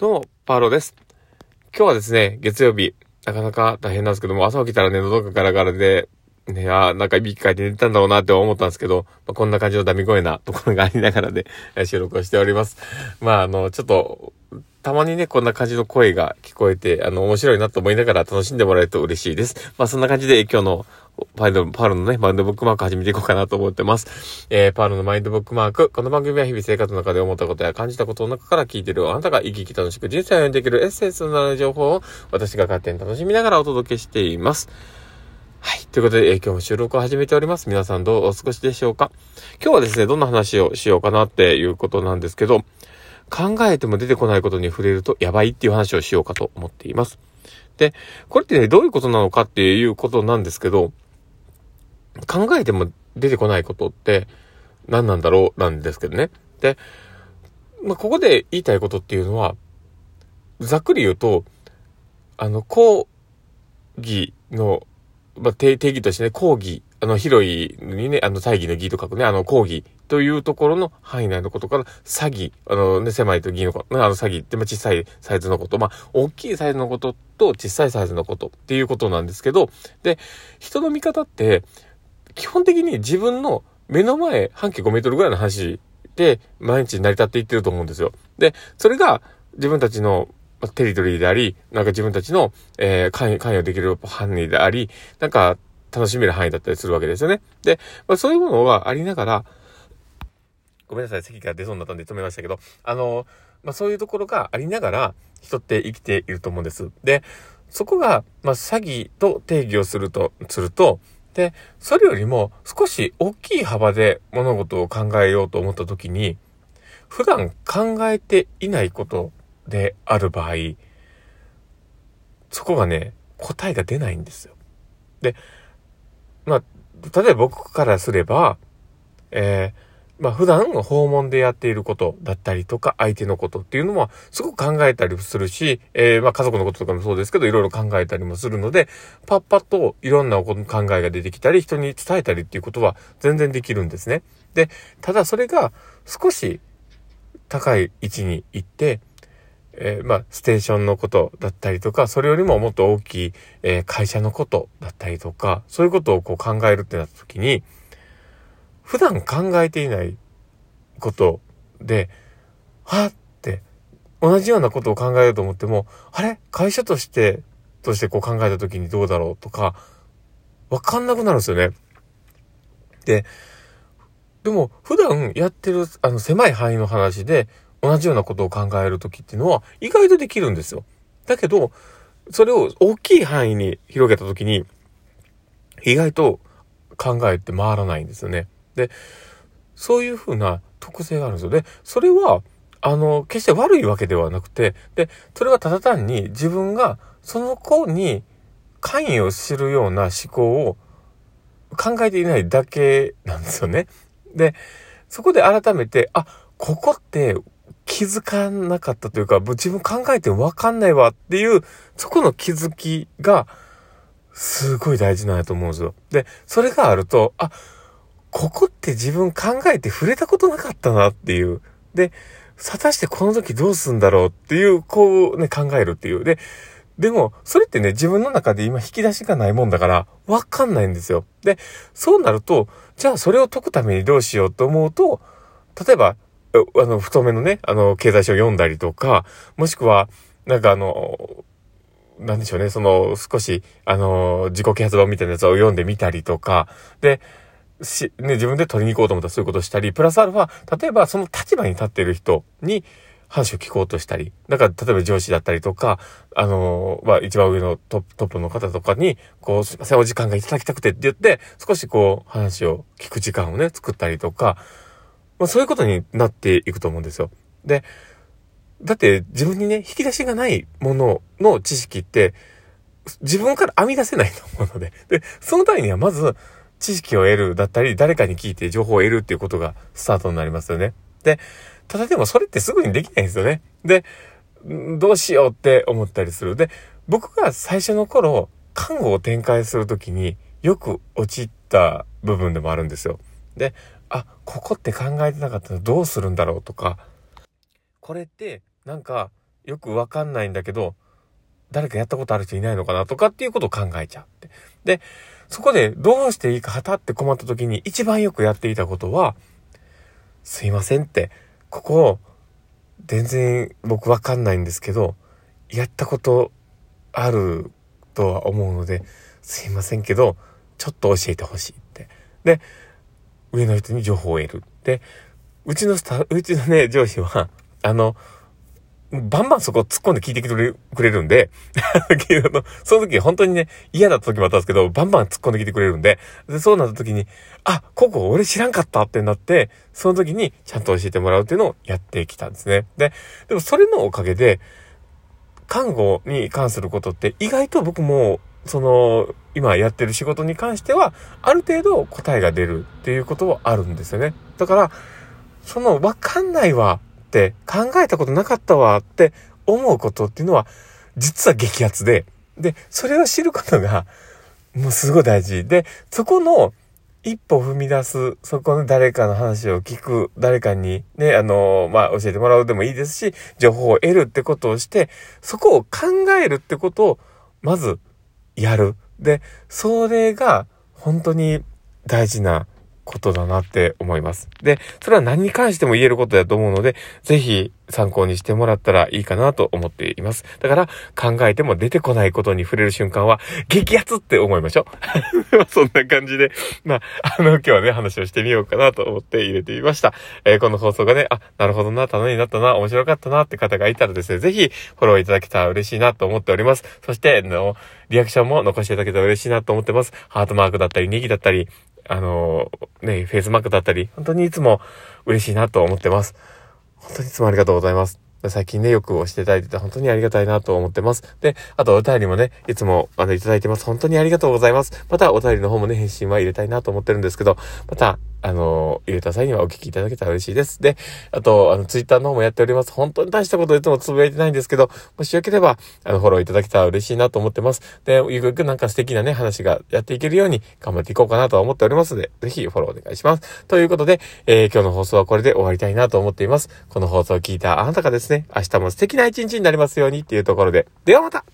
どうも、パールです。今日はですね、月曜日、なかなか大変なんですけども、朝起きたらね、喉がガラガラで、ね、あなんかいびきかいて寝てたんだろうなって思ったんですけど、まあ、こんな感じのダミ声な ところがありながらで、収録をしております。まあ、あの、ちょっと、たまにね、こんな感じの声が聞こえて、あの、面白いなと思いながら楽しんでもらえると嬉しいです。まあ、そんな感じで今日のパールパールのね、マインドブックマーク始めていこうかなと思ってます。えー、パールのマインドブックマーク。この番組は日々生活の中で思ったことや感じたことの中から聞いてるあなたが生き生き楽しく人生を歩んでいけるエッセンスのような情報を私が勝手に楽しみながらお届けしています。はい。ということで、えー、今日も収録を始めております。皆さんどうお過ごしでしょうか？今日はですね、どんな話をしようかなっていうことなんですけど、考えても出てこないことに触れるとやばいっていう話をしようかと思っています。で、これってね、どういうことなのかっていうことなんですけど、考えても出てこないことって何なんだろうなんですけどね。で、まあ、ここで言いたいことっていうのは、ざっくり言うと、あの、講義の、まあ、定義としてね、講義あの、広いにね、あの、大義の義と書くね、あの、講義というところの範囲内のことから、詐欺、あのね、狭いと義のこと、あの、詐欺って、まあ、小さいサイズのこと、まあ、大きいサイズのことと小さいサイズのことっていうことなんですけど、で、人の見方って、基本的に自分の目の前、半径5メートルぐらいの話で、毎日成り立っていってると思うんですよ。で、それが、自分たちのテリトリーであり、なんか自分たちの、えー、関与、できる範囲であり、なんか、楽しめる範囲だったりするわけですよね。で、まあ、そういうものがありながら、ごめんなさい、席が出そうになったんで止めましたけど、あの、まあ、そういうところがありながら、人って生きていると思うんです。で、そこが、まあ、詐欺と定義をすると、すると、で、それよりも少し大きい幅で物事を考えようと思った時に、普段考えていないことである場合、そこがね、答えが出ないんですよ。で、まあ、例えば僕からすれば、えー、まあ普段訪問でやっていることだったりとか相手のことっていうのもすごく考えたりするし、えー、まあ家族のこととかもそうですけどいろいろ考えたりもするので、パッパッといろんな考えが出てきたり人に伝えたりっていうことは全然できるんですね。で、ただそれが少し高い位置に行って、えー、まあ、ステーションのことだったりとか、それよりももっと大きい、えー、会社のことだったりとか、そういうことをこう考えるってなった時に、普段考えていないことで、はって、同じようなことを考えようと思っても、あれ？会社として、としてこう考えた時にどうだろうとか、わかんなくなるんですよね。で、でも、普段やってる、あの、狭い範囲の話で、同じようなことを考えるときっていうのは意外とできるんですよ。だけど、それを大きい範囲に広げたときに、意外と考えて回らないんですよね。で、そういうふうな特性があるんですよ。で、それは、あの、決して悪いわけではなくて、で、それはただ単に自分がその子に関与するような思考を考えていないだけなんですよね。で、そこで改めて、あ、ここって気づかなかったというか、自分考えてわかんないわっていう、そこの気づきが、すごい大事なんやと思うんですよ。で、それがあると、あ、ここって自分考えて触れたことなかったなっていう。で、果たしてこの時どうすんだろうっていう、こうね、考えるっていう。で、でも、それってね、自分の中で今引き出しがないもんだから、わかんないんですよ。で、そうなると、じゃあそれを解くためにどうしようと思うと、例えば、あの、太めのね、あの、経済書を読んだりとか、もしくは、なんかあの、なんでしょうね、その、少し、あの、自己啓発本みたいなやつを読んでみたりとか、で、し、ね、自分で取りに行こうと思ったらそういうことをしたり、プラスアルファ、例えばその立場に立っている人に話を聞こうとしたり、だから例えば上司だったりとか、あの、まあ、一番上のトップ、トップの方とかに、こう、すいません、お時間がいただきたくてって言って、少しこう、話を聞く時間をね、作ったりとか、まあ、そういうことになっていくと思うんですよ。で、だって自分にね、引き出しがないものの知識って、自分から編み出せないと思うので。で、そのためにはまず、知識を得るだったり、誰かに聞いて情報を得るっていうことがスタートになりますよね。で、ただでもそれってすぐにできないんですよね。で、どうしようって思ったりする。で、僕が最初の頃、看護を展開するときによく陥った部分でもあるんですよ。で、あ、ここって考えてなかったらどうするんだろうとか、これってなんかよくわかんないんだけど、誰かやったことある人いないのかなとかっていうことを考えちゃって。で、そこでどうしていいかはたって困った時に一番よくやっていたことは、すいませんって、ここ、全然僕わかんないんですけど、やったことあるとは思うので、すいませんけど、ちょっと教えてほしいって。で、上の人に情報を得る。で、うちのスタ、うちのね、上司は、あの、バンバンそこ突っ込んで聞いてきてくれるんで、その時本当にね、嫌だった時もあったんですけど、バンバン突っ込んできてくれるんで、でそうなった時に、あ、ここ俺知らんかったってなって、その時にちゃんと教えてもらうっていうのをやってきたんですね。で、でもそれのおかげで、看護に関することって意外と僕も、その、今やってる仕事に関しては、ある程度答えが出るっていうことはあるんですよね。だから、その、わかんないわって考えたことなかったわって思うことっていうのは、実は激アツで、で、それを知ることが、もうすごい大事。で、そこの一歩踏み出す、そこの誰かの話を聞く、誰かにね、あの、まあ、教えてもらうでもいいですし、情報を得るってことをして、そこを考えるってことを、まず、やる。で、それが、本当に大事なことだなって思います。で、それは何に関しても言えることだと思うので、ぜひ参考にしてもらったらいいかなと思っています。だから考えても出てこないことに触れる瞬間は激アツって思いましょう。そんな感じで、まあ、あの、今日はね、話をしてみようかなと思って入れてみました。えー、この放送がね、あ、なるほどな、ためになったな、面白かったなって方がいたらですね、ぜひフォローいただけたら嬉しいなと思っております。そして、あの、リアクションも残していただけたら嬉しいなと思ってます。ハートマークだったり、ネギだったり、あの、ね、フェイスマークだったり、本当にいつも嬉しいなと思ってます。本当にいつもありがとうございます。最近ね、よく押していただいてて本当にありがたいなと思ってます。で、あとお便りもね、いつもあのいただいてます。本当にありがとうございます。またお便りの方もね、返信は入れたいなと思ってるんですけど、また、あの、入れた際にはお聞きいただけたら嬉しいです。で、あと、あの、ツイッターの方もやっております。本当に大したこといつもつぶやいてないんですけど、もしよければ、あの、フォローいただけたら嬉しいなと思ってます。で、ゆくゆくなんか素敵なね、話がやっていけるように頑張っていこうかなとは思っておりますので、ぜひフォローお願いします。ということで、えー、今日の放送はこれで終わりたいなと思っています。この放送を聞いたあなたがですね、明日も素敵な一日になりますようにっていうところで、ではまた